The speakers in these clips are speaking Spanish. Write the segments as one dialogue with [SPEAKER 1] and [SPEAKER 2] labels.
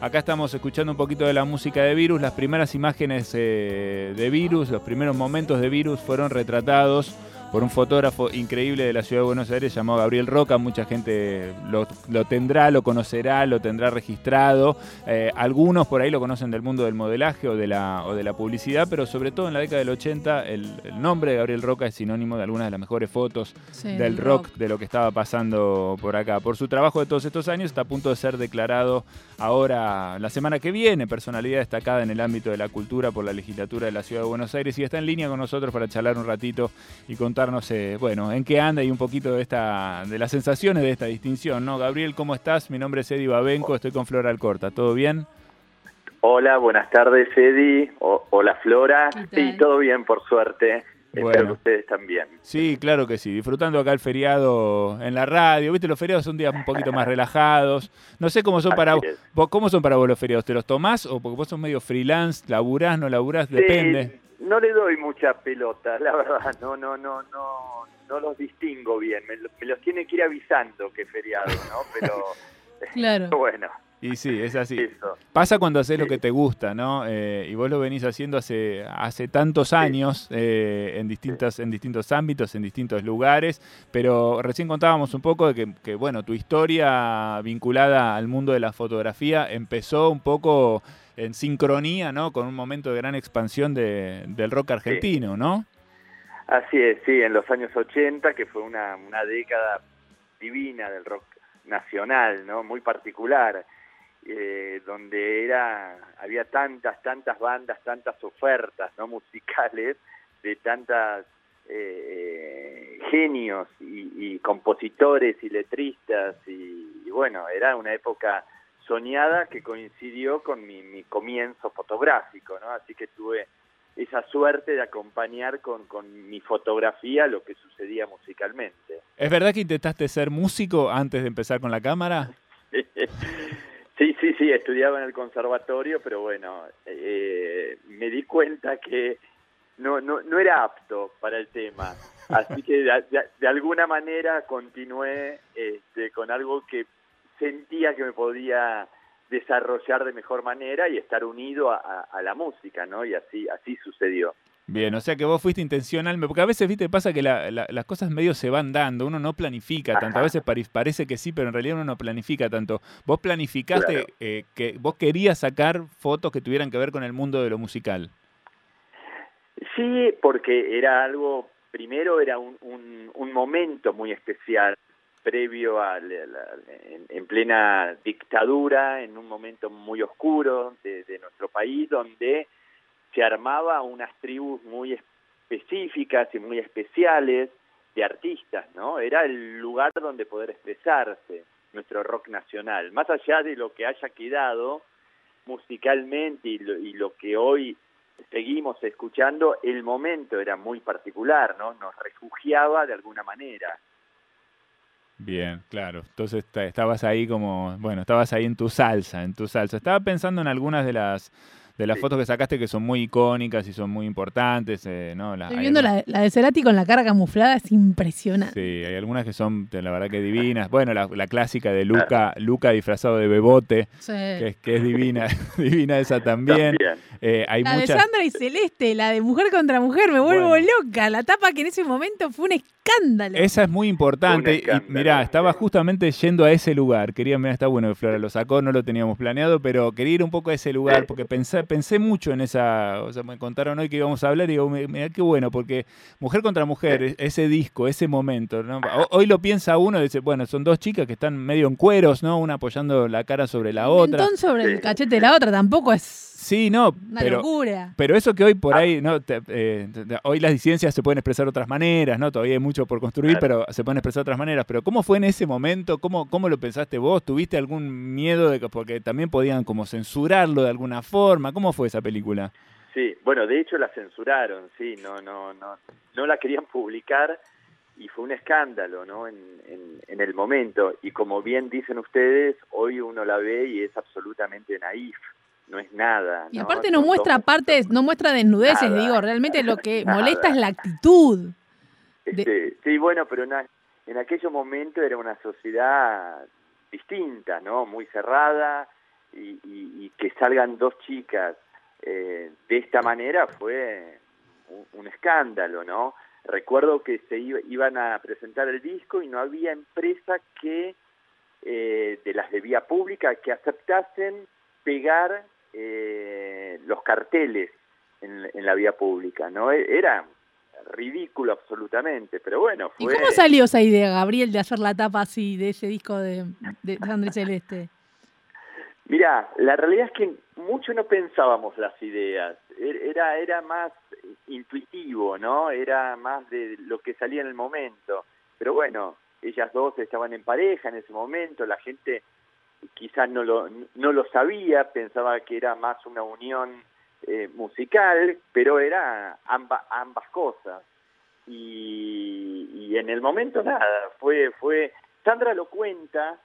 [SPEAKER 1] Acá estamos escuchando un poquito de la música de Virus. Las primeras imágenes eh, de Virus, los primeros momentos de Virus fueron retratados por un fotógrafo increíble de la ciudad de Buenos Aires llamado Gabriel Roca. Mucha gente lo, tendrá, lo conocerá, lo tendrá registrado. Eh, algunos por ahí lo conocen del mundo del modelaje o de la, o de la publicidad, pero sobre todo en la década del 80 el, nombre de Gabriel Roca es sinónimo de algunas de las mejores fotos del rock, de lo que estaba pasando por acá. Por su trabajo de todos estos años está a punto de ser declarado ahora la semana que viene personalidad destacada en el ámbito de la cultura por la legislatura de la ciudad de Buenos Aires y está en línea con nosotros para charlar un ratito y contar no sé, bueno, en qué anda y un poquito de esta de las sensaciones de esta distinción, ¿no? Gabriel, ¿cómo estás? Mi nombre es Eddie Babenco, estoy con Flora Alcorta, ¿todo bien?
[SPEAKER 2] Hola, buenas tardes, Eddie. hola, Flora. Sí, todo bien, por suerte. Espero que ustedes también.
[SPEAKER 1] Sí, claro que sí. Disfrutando acá el feriado en la radio. Viste, los feriados son días un poquito más relajados. No sé cómo son para vos. ¿Cómo son para vos los feriados? ¿Te los tomás o porque vos sos medio freelance? ¿Laburás, no laburás? Depende
[SPEAKER 2] no le doy mucha pelota, la verdad, no, no, no, no, no los distingo bien, me, los tiene que ir avisando que es feriado, ¿no? Pero,
[SPEAKER 3] claro.
[SPEAKER 2] bueno.
[SPEAKER 1] Y sí, es así. Pasa cuando haces lo que te gusta, ¿no? Eh, y vos lo venís haciendo hace, hace tantos años eh, en, distintos, en distintos ámbitos, en distintos lugares, pero recién contábamos un poco de que, que, bueno, tu historia vinculada al mundo de la fotografía empezó un poco en sincronía, ¿no? Con un momento de gran expansión de, del rock argentino, ¿no?
[SPEAKER 2] Así es, sí, en los años 80, que fue una, una década divina del rock nacional, ¿no? Muy particular, eh, donde era había tantas, tantas bandas, tantas ofertas, ¿no? Musicales de tantas eh, genios y, compositores y letristas y, y bueno, era una época soñada que coincidió con mi, comienzo fotográfico, ¿no? Así que tuve esa suerte de acompañar con, con, mi fotografía lo que sucedía musicalmente.
[SPEAKER 1] ¿Es verdad que intentaste ser músico antes de empezar con la cámara?
[SPEAKER 2] sí, sí, sí, estudiaba en el conservatorio, pero bueno, eh, me di cuenta que no, no, no era apto para el tema. Así que de, de alguna manera continué este, con algo que sentía que me podía desarrollar de mejor manera y estar unido a, la música, ¿no? Y así, así sucedió.
[SPEAKER 1] Bien, o sea que vos fuiste intencional, porque a veces, viste, pasa que las cosas medio se van dando, uno no planifica tanto, a veces parece que sí, pero en realidad uno no planifica tanto. Vos planificaste eh, que vos querías sacar fotos que tuvieran que ver con el mundo de lo musical.
[SPEAKER 2] Sí, porque era algo, primero era un, un, un momento muy especial previo a en, plena dictadura, en un momento muy oscuro de, nuestro país, donde se armaba unas tribus muy específicas y muy especiales de artistas, ¿no? Era el lugar donde poder expresarse nuestro rock nacional, más allá de lo que haya quedado musicalmente y lo, y lo que hoy seguimos escuchando, el momento era muy particular, ¿no? Nos refugiaba de alguna manera.
[SPEAKER 1] Bien, claro. Entonces estabas ahí como, bueno, estabas ahí en tu salsa, en tu salsa. Estaba pensando en algunas de las de las fotos que sacaste que son muy icónicas y son muy importantes. Eh, ¿no?
[SPEAKER 3] Estoy viendo la, de Cerati con la cara camuflada, es impresionante.
[SPEAKER 1] Sí, hay algunas que son, la verdad que divinas. Bueno, la, clásica de Luca, Luca disfrazado de bebote, que, es, que es divina, divina esa también.
[SPEAKER 3] Eh, hay la de Sandra y Celeste, la de Mujer contra Mujer, me vuelvo loca. La tapa que en ese momento fue un escándalo.
[SPEAKER 1] Esa es muy importante. Y mirá, estaba justamente yendo a ese lugar. Quería, mirá, está bueno que Flora lo sacó, no lo teníamos planeado, pero quería ir un poco a ese lugar porque pensé, pensé mucho en esa, o sea, me contaron hoy que íbamos a hablar y digo, mira qué bueno, porque Mujer contra Mujer, e-, ese disco, ese momento, ¿no? Hoy lo piensa uno y dice, bueno, son dos chicas que están medio en cueros, ¿no? Una apoyando la cara sobre la otra.
[SPEAKER 3] Un sobre el cachete de la otra, tampoco es
[SPEAKER 1] Sí, no,
[SPEAKER 3] Una pero, locura.
[SPEAKER 1] pero eso que hoy por ahí, ¿no? Eh, hoy las disidencias se pueden expresar de otras maneras, ¿no? Todavía hay mucho por construir, pero se pueden expresar de otras maneras. Pero ¿cómo fue en ese momento? ¿Cómo, cómo lo pensaste vos? ¿Tuviste algún miedo de que, porque también podían como censurarlo de alguna forma? ¿Cómo fue esa película?
[SPEAKER 2] Sí, bueno, de hecho la censuraron, sí, no, no, no, no la querían publicar y fue un escándalo, ¿no? En, en, en el momento. Y como bien dicen ustedes, hoy uno la ve y es absolutamente naif no es nada.
[SPEAKER 3] Y aparte no, muestra partes, no muestra desnudeces, digo, realmente lo que molesta es la actitud.
[SPEAKER 2] Este, sí, bueno, pero en, en aquel momento era una sociedad distinta, ¿no? Muy cerrada, y, que salgan dos chicas eh, de esta manera fue un, escándalo, ¿no? Recuerdo que se iban a presentar el disco y no había empresa que eh, de las de vía pública que aceptasen pegar eh, los carteles en, la vía pública, ¿no? E, era ridículo absolutamente, pero bueno.
[SPEAKER 3] Fue... ¿Y cómo salió esa idea, Gabriel, de hacer la tapa así de ese disco de, de Sandra Celeste?
[SPEAKER 2] Mira, la realidad es que mucho no pensábamos las ideas, er, era, era más intuitivo, ¿no? Era más de lo que salía en el momento. Pero bueno, ellas dos estaban en pareja en ese momento, la gente quizás no lo, no lo sabía, pensaba que era más una unión eh, musical, pero era ambas ambas cosas. Y, en el momento nada, fue, fue, Sandra lo cuenta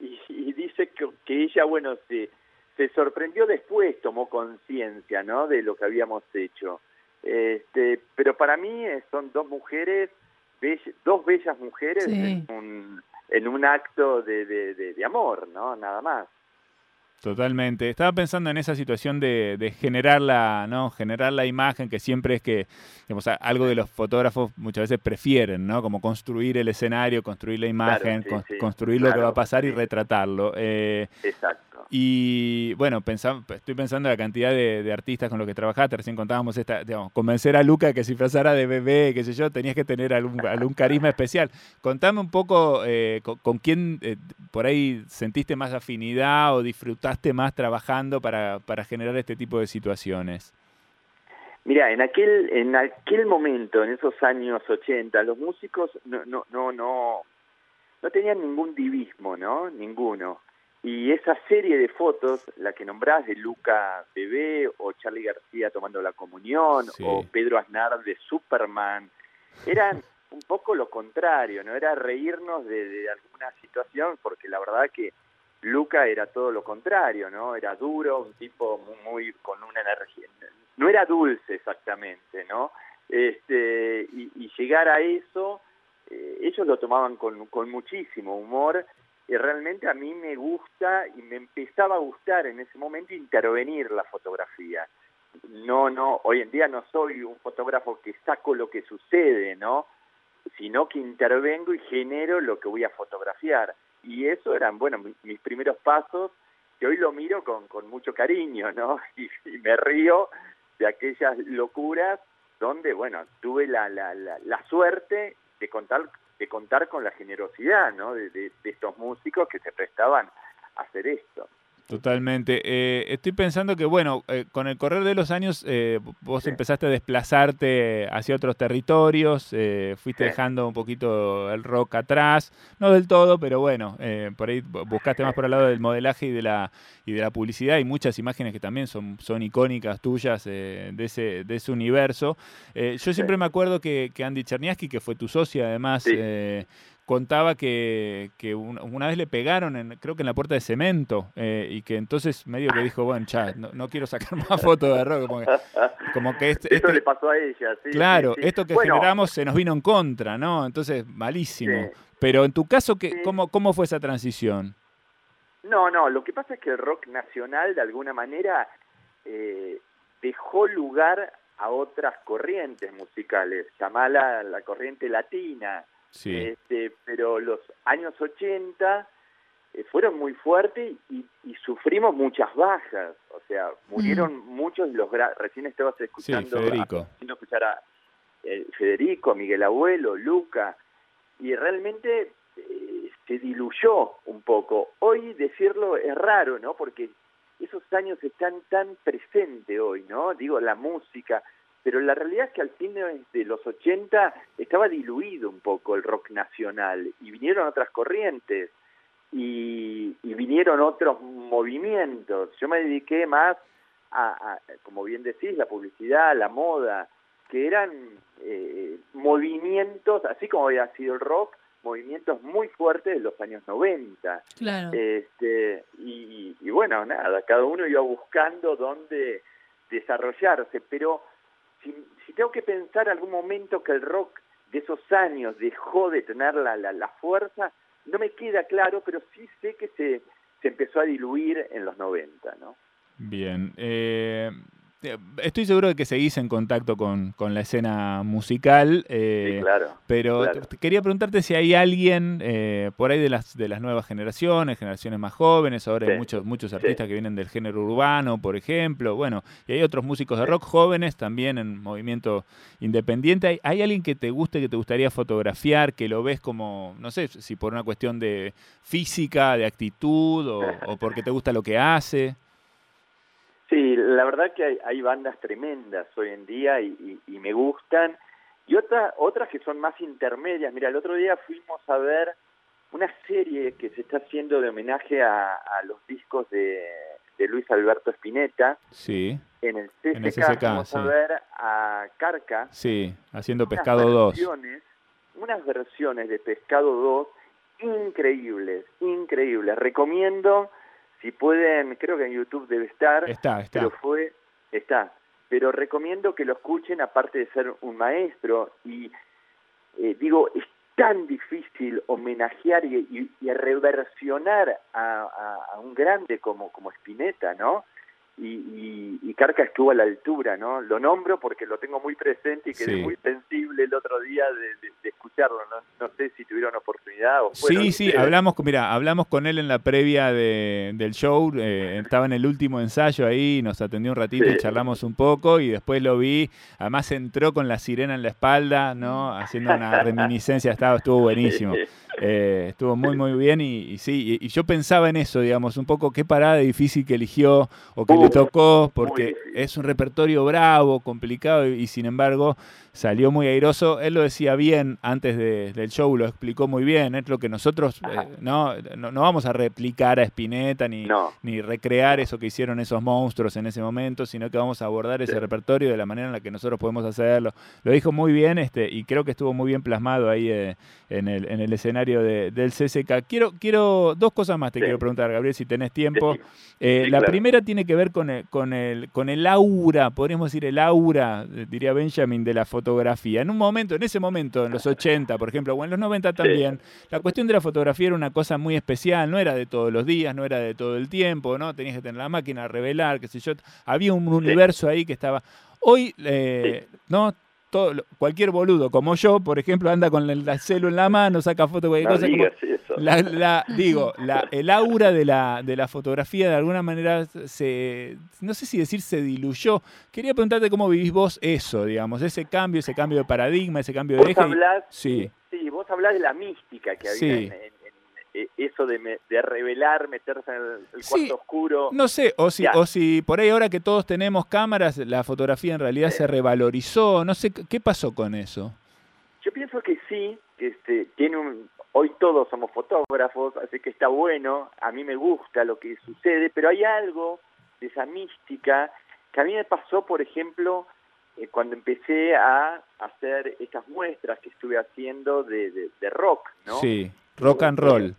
[SPEAKER 2] y, dice que, que, ella, bueno, se, se sorprendió después, tomó conciencia, ¿no? De lo que habíamos hecho. Este, pero para mí son dos mujeres, dos bellas mujeres en, un, en un acto de, de, de amor, ¿no? Nada más.
[SPEAKER 1] Totalmente. Estaba pensando en esa situación de, de, generar la, ¿no? Generar la imagen, que siempre es que, digamos, algo de los fotógrafos muchas veces prefieren, ¿no? Como construir el escenario, construir la imagen, construir lo que va a pasar y retratarlo.
[SPEAKER 2] Eh, Exacto.
[SPEAKER 1] Y bueno, estoy pensando en la cantidad de, artistas con los que trabajaste. Recién contábamos esta, digamos, convencer a Luca que si pasara de bebé, qué sé yo, tenías que tener algún, algún carisma especial. Contame un poco eh, con, quién eh, por ahí sentiste más afinidad o disfrutaste más trabajando para, para generar este tipo de situaciones.
[SPEAKER 2] Mira, en aquel, en aquel momento, en esos años 80, los músicos no, no, no, no, no tenían ningún divismo, ¿no? Ninguno. Y esa serie de fotos, la que nombrás de Luca Bebé o Charlie García tomando la comunión o Pedro Aznar de Superman, eran un poco lo contrario, ¿no? Era reírnos de, alguna situación porque la verdad que Luca era todo lo contrario, ¿no? Era duro, un tipo muy, con una energía, no era dulce exactamente, ¿no? Este, y, llegar a eso, eh, ellos lo tomaban con, con muchísimo humor y realmente a mí me gusta y me empezaba a gustar en ese momento intervenir la fotografía. No, no, hoy en día no soy un fotógrafo que saco lo que sucede, ¿no? Sino que intervengo y genero lo que voy a fotografiar. Y eso eran, bueno, mis primeros pasos, que hoy lo miro con, con mucho cariño, ¿no? Y, me río de aquellas locuras donde, bueno, tuve la, la, la, la suerte de contar de contar con la generosidad ¿no? de, de, estos músicos que se prestaban a hacer esto.
[SPEAKER 1] Totalmente. Eh, estoy pensando que, bueno, eh, con el correr de los años eh, vos empezaste a desplazarte hacia otros territorios, fuiste dejando un poquito el rock atrás, no del todo, pero bueno, por ahí buscaste más por el lado del modelaje y de la, y de la publicidad y muchas imágenes que también son, son icónicas tuyas de, ese, de ese universo. yo siempre me acuerdo que, que Andy Cherniaski, que fue tu socia además, contaba que, que una vez le pegaron, en, creo que en la puerta de cemento, eh, y que entonces medio que dijo, bueno, ya, no, quiero sacar más fotos de rock. Como que, este,
[SPEAKER 2] Esto le pasó a ella, sí.
[SPEAKER 1] Claro, esto que generamos se nos vino en contra, ¿no? Entonces, malísimo. Pero en tu caso, ¿qué, cómo, ¿cómo fue esa transición?
[SPEAKER 2] No, no, lo que pasa es que el rock nacional, de alguna manera, eh, dejó lugar a otras corrientes musicales, llamala la corriente latina, este, pero los años 80 eh, fueron muy fuertes y, sufrimos muchas bajas. O sea, murieron mm. muchos de los... Recién estabas escuchando...
[SPEAKER 1] Federico.
[SPEAKER 2] A, escuchar a eh, Federico, Miguel Abuelo, Luca. Y realmente eh, se diluyó un poco. Hoy decirlo es raro, ¿no? Porque esos años están tan presentes hoy, ¿no? Digo, la música, pero la realidad es que al fin de, los 80 estaba diluido un poco el rock nacional y vinieron otras corrientes y, vinieron otros movimientos. Yo me dediqué más a, como bien decís, la publicidad, la moda, que eran eh, movimientos, así como había sido el rock, movimientos muy fuertes de los años 90.
[SPEAKER 3] Claro.
[SPEAKER 2] Este, y, y bueno, nada, cada uno iba buscando dónde desarrollarse, pero si, tengo que pensar algún momento que el rock de esos años dejó de tener la, la, fuerza, no me queda claro, pero sí sé que se, se empezó a diluir en los 90, ¿no?
[SPEAKER 1] Bien. Eh, estoy seguro de que seguís en contacto con, la escena musical,
[SPEAKER 2] eh, claro,
[SPEAKER 1] pero quería preguntarte si hay alguien eh, por ahí de las de las nuevas generaciones, generaciones más jóvenes, ahora hay muchos muchos artistas que vienen del género urbano, por ejemplo, bueno, y hay otros músicos de rock jóvenes también en movimiento independiente. ¿Hay, alguien que te guste, que te gustaría fotografiar, que lo ves como, no sé, si por una cuestión de física, de actitud o, o porque te gusta lo que hace?
[SPEAKER 2] La verdad que hay, bandas tremendas hoy en día y, me gustan. Y otras otras que son más intermedias. Mira, el otro día fuimos a ver una serie que se está haciendo de homenaje a, los discos de, Luis Alberto Spinetta.
[SPEAKER 1] Sí.
[SPEAKER 2] En el CCK, vamos a ver a Carca.
[SPEAKER 1] Sí, haciendo Pescado 2.
[SPEAKER 2] Unas versiones de Pescado 2 increíbles, increíbles. Recomiendo si pueden, creo que en YouTube debe estar.
[SPEAKER 1] Está, está.
[SPEAKER 2] Pero fue, está. Pero recomiendo que lo escuchen, aparte de ser un maestro. Y eh, digo, es tan difícil homenajear y, y, reversionar a, a, un grande como, como Spinetta, ¿no? Y, y, Carca estuvo a la altura, ¿no? Lo nombro porque lo tengo muy presente y quedé muy sensible el otro día de, escucharlo. No, sé si tuvieron oportunidad o
[SPEAKER 1] Sí, sí, hablamos, mira, hablamos con él en la previa del show, eh, estaba en el último ensayo ahí, nos atendió un ratito y charlamos un poco y después lo vi, además entró con la sirena en la espalda, ¿no? Haciendo una reminiscencia, estaba, estuvo buenísimo. Eh, estuvo muy, muy bien y, sí, y, yo pensaba en eso, digamos, un poco qué parada difícil que eligió o que le tocó, porque es un repertorio bravo, complicado y, sin embargo salió muy airoso. Él lo decía bien antes del show, lo explicó muy bien. Es lo que nosotros eh, no, no, vamos a replicar a Spinetta ni, ni recrear eso que hicieron esos monstruos en ese momento, sino que vamos a abordar ese repertorio de la manera en la que nosotros podemos hacerlo. Lo dijo muy bien este y creo que estuvo muy bien plasmado ahí eh, en, el, en el escenario del CCK. Quiero, quiero dos cosas más te quiero preguntar, Gabriel, si tenés tiempo. Eh, la primera tiene que ver con el, con, el, con el aura, podríamos decir el aura, diría Benjamin, de la foto fotografía. En un momento, en ese momento, en los 80, por ejemplo, o en los 90 también, la cuestión de la fotografía era una cosa muy especial, no era de todos los días, no era de todo el tiempo, ¿no? Tenías que tener la máquina, revelar, qué sé yo. Había un universo ahí que estaba... Hoy, eh, ¿no? Todo, cualquier boludo como yo, por ejemplo, anda con el, celu en la mano, saca fotos, cualquier cosa. La, digo, la, el aura de la, de la fotografía de alguna manera se, no sé si decir se diluyó. Quería preguntarte cómo vivís vos eso, digamos, ese cambio, ese cambio de paradigma, ese cambio de eje.
[SPEAKER 2] sí. sí, vos hablás de la mística que había en, eso de, de, revelar, meterse en el, cuarto oscuro.
[SPEAKER 1] No sé, o si, o si por ahí ahora que todos tenemos cámaras, la fotografía en realidad se revalorizó, no sé, ¿qué pasó con eso?
[SPEAKER 2] Yo pienso que sí, que este, tiene un, hoy todos somos fotógrafos, así que está bueno, a mí me gusta lo que sucede, pero hay algo de esa mística que a mí me pasó, por ejemplo, eh, cuando empecé a hacer estas muestras que estuve haciendo de, de, rock, ¿no?
[SPEAKER 1] Sí, rock and roll.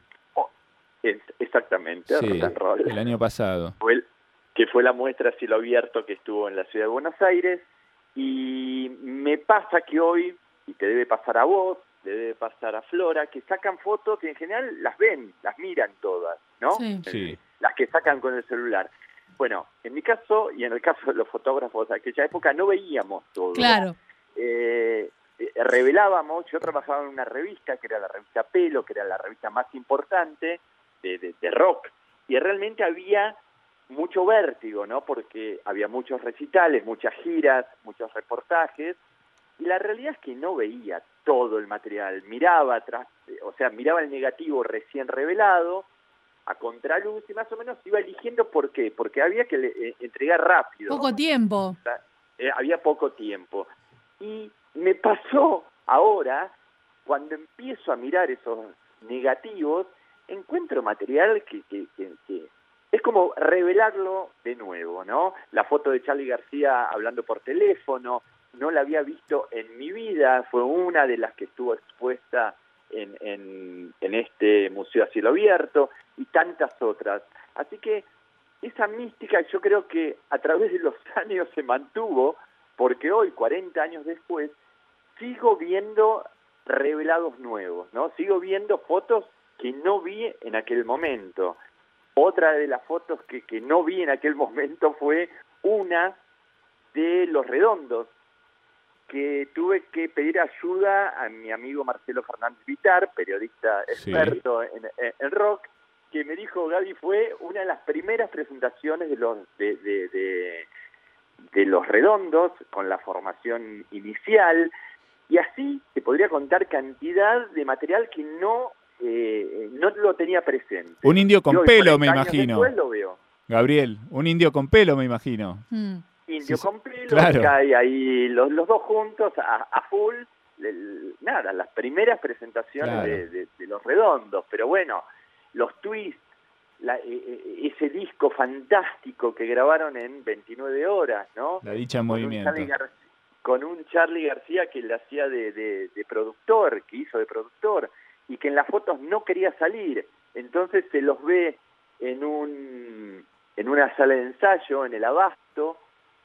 [SPEAKER 2] Exactamente, rock and roll.
[SPEAKER 1] El año pasado.
[SPEAKER 2] que fue la muestra cielo abierto que estuvo en la ciudad de Buenos Aires, y me pasa que hoy, y te debe pasar a vos, le debe pasar a Flora, que sacan fotos que en general las ven, las miran todas, ¿no?
[SPEAKER 1] Sí.
[SPEAKER 2] Las que sacan con el celular. Bueno, en mi caso y en el caso de los fotógrafos de aquella época no veíamos todo.
[SPEAKER 3] Claro.
[SPEAKER 2] Eh, eh, revelábamos, yo trabajaba en una revista que era la revista Pelo, que era la revista más importante de, de rock, y realmente había mucho vértigo, ¿no? Porque había muchos recitales, muchas giras, muchos reportajes, y la realidad es que no veía todo el material, miraba atrás, o sea, miraba el negativo recién revelado a contraluz y más o menos iba eligiendo por qué, porque había que eh, entregar rápido.
[SPEAKER 3] Poco tiempo.
[SPEAKER 2] Eh, había poco tiempo. Y me pasó ahora, cuando empiezo a mirar esos negativos, encuentro material que, que, es como revelarlo de nuevo, ¿no? La foto de Charlie García hablando por teléfono, no la había visto en mi vida, fue una de las que estuvo expuesta en, en, en este Museo a Cielo Abierto y tantas otras. Así que esa mística yo creo que a través de los años se mantuvo, porque hoy, 40 años después, sigo viendo revelados nuevos, ¿no? Sigo viendo fotos que no vi en aquel momento. otra de las fotos que, que no vi en aquel momento fue una de Los Redondos, que tuve que pedir ayuda a mi amigo Marcelo Fernández Vitar, periodista experto en, en, rock, que me dijo, Gaby, fue una de las primeras presentaciones de los, de, de, de, los redondos, con la formación inicial, y así te podría contar cantidad de material que no, eh, no lo tenía presente.
[SPEAKER 1] Un indio con pelo, me imagino. Lo veo. Gabriel, un indio con pelo, me imagino.
[SPEAKER 2] Mm. Indio con pelo, cae ahí los, los dos juntos a, full. nada, las primeras presentaciones de, los redondos, pero bueno, los twists, la, e, e, ese disco fantástico que grabaron en 29 horas, ¿no?
[SPEAKER 1] La dicha en movimiento.
[SPEAKER 2] con un Charlie García que le hacía de, de, productor, que hizo de productor, y que en las fotos no quería salir. Entonces se los ve en un en una sala de ensayo, en el abasto,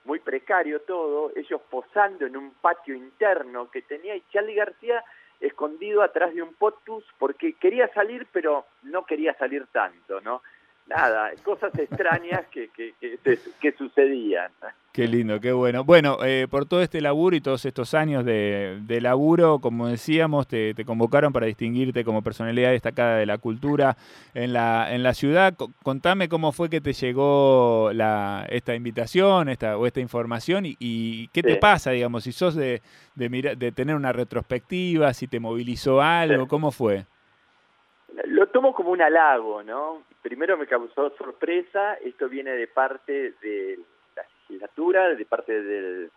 [SPEAKER 2] muy precario todo, ellos posando en un patio interno que tenía y Charlie García escondido atrás de un potus porque quería salir pero no quería salir tanto, ¿no? Nada, cosas extrañas que, que, que sucedían.
[SPEAKER 1] Qué lindo, qué bueno. Bueno, eh, por todo este laburo y todos estos años de, laburo, como decíamos, te, convocaron para distinguirte como personalidad destacada de la cultura en la, en la ciudad. contame cómo fue que te llegó la, esta invitación esta, o esta información y, qué te pasa, digamos, si sos de, de, de tener una retrospectiva, si te movilizó algo, ¿cómo fue?
[SPEAKER 2] Lo tomo como un halago, ¿no? Primero me causó sorpresa, esto viene de parte de legislatura de parte del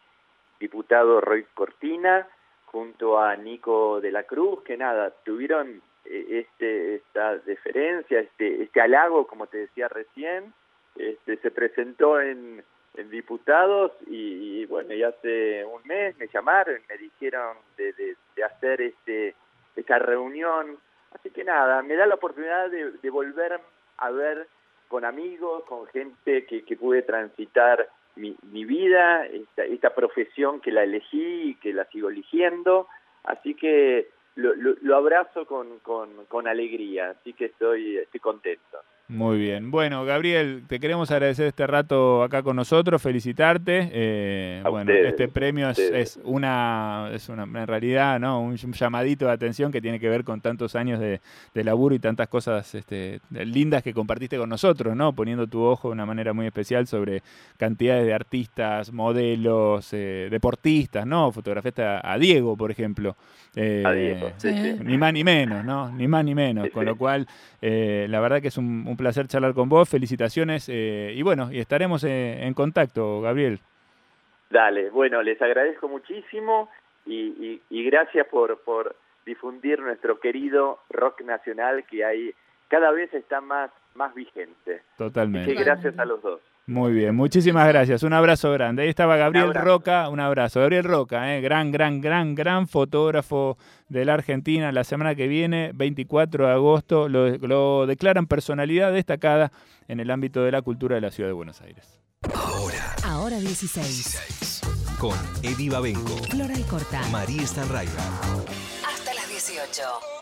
[SPEAKER 2] diputado Roy Cortina junto a Nico de la Cruz, que nada, tuvieron eh, este esta deferencia, este este halago, como te decía recién, este se presentó en, en diputados y, bueno, ya hace un mes me llamaron, me dijeron de, de, hacer este esta reunión, así que nada, me da la oportunidad de, de volver a ver con amigos, con gente que, que pude transitar mi, mi vida, esta, esta, profesión que la elegí y que la sigo eligiendo, así que lo, lo, abrazo con, con, con, alegría, así que estoy, estoy contento.
[SPEAKER 1] Muy bien. Bueno, Gabriel, te queremos agradecer este rato acá con nosotros, felicitarte. Eh, bueno, este premio es, una, es una, en realidad, ¿no? Un, llamadito de atención que tiene que ver con tantos años de, laburo y tantas cosas este, lindas que compartiste con nosotros, ¿no? Poniendo tu ojo de una manera muy especial sobre cantidades de artistas, modelos, eh, deportistas, ¿no? Fotografiaste a, Diego, por ejemplo.
[SPEAKER 2] Eh, a Diego,
[SPEAKER 1] Ni más ni menos, ¿no? Ni más ni menos. con lo cual, la verdad que es un placer charlar con vos, felicitaciones eh, y bueno, y estaremos eh, en contacto, Gabriel.
[SPEAKER 2] Dale, bueno, les agradezco muchísimo y, gracias por, por difundir nuestro querido rock nacional que hay cada vez está más, más vigente.
[SPEAKER 1] Totalmente.
[SPEAKER 2] gracias a los dos.
[SPEAKER 1] Muy bien, muchísimas gracias. Un abrazo grande. Ahí estaba Gabriel Roca, un abrazo. Gabriel Roca, eh, gran, gran, gran, gran fotógrafo de la Argentina. La semana que viene, 24 de agosto, lo, declaran personalidad destacada en el ámbito de la cultura de la ciudad de Buenos Aires.
[SPEAKER 4] Ahora. Ahora 16. Con Eddie Babenco. Floral Corta. María Stanraiva. Hasta las 18.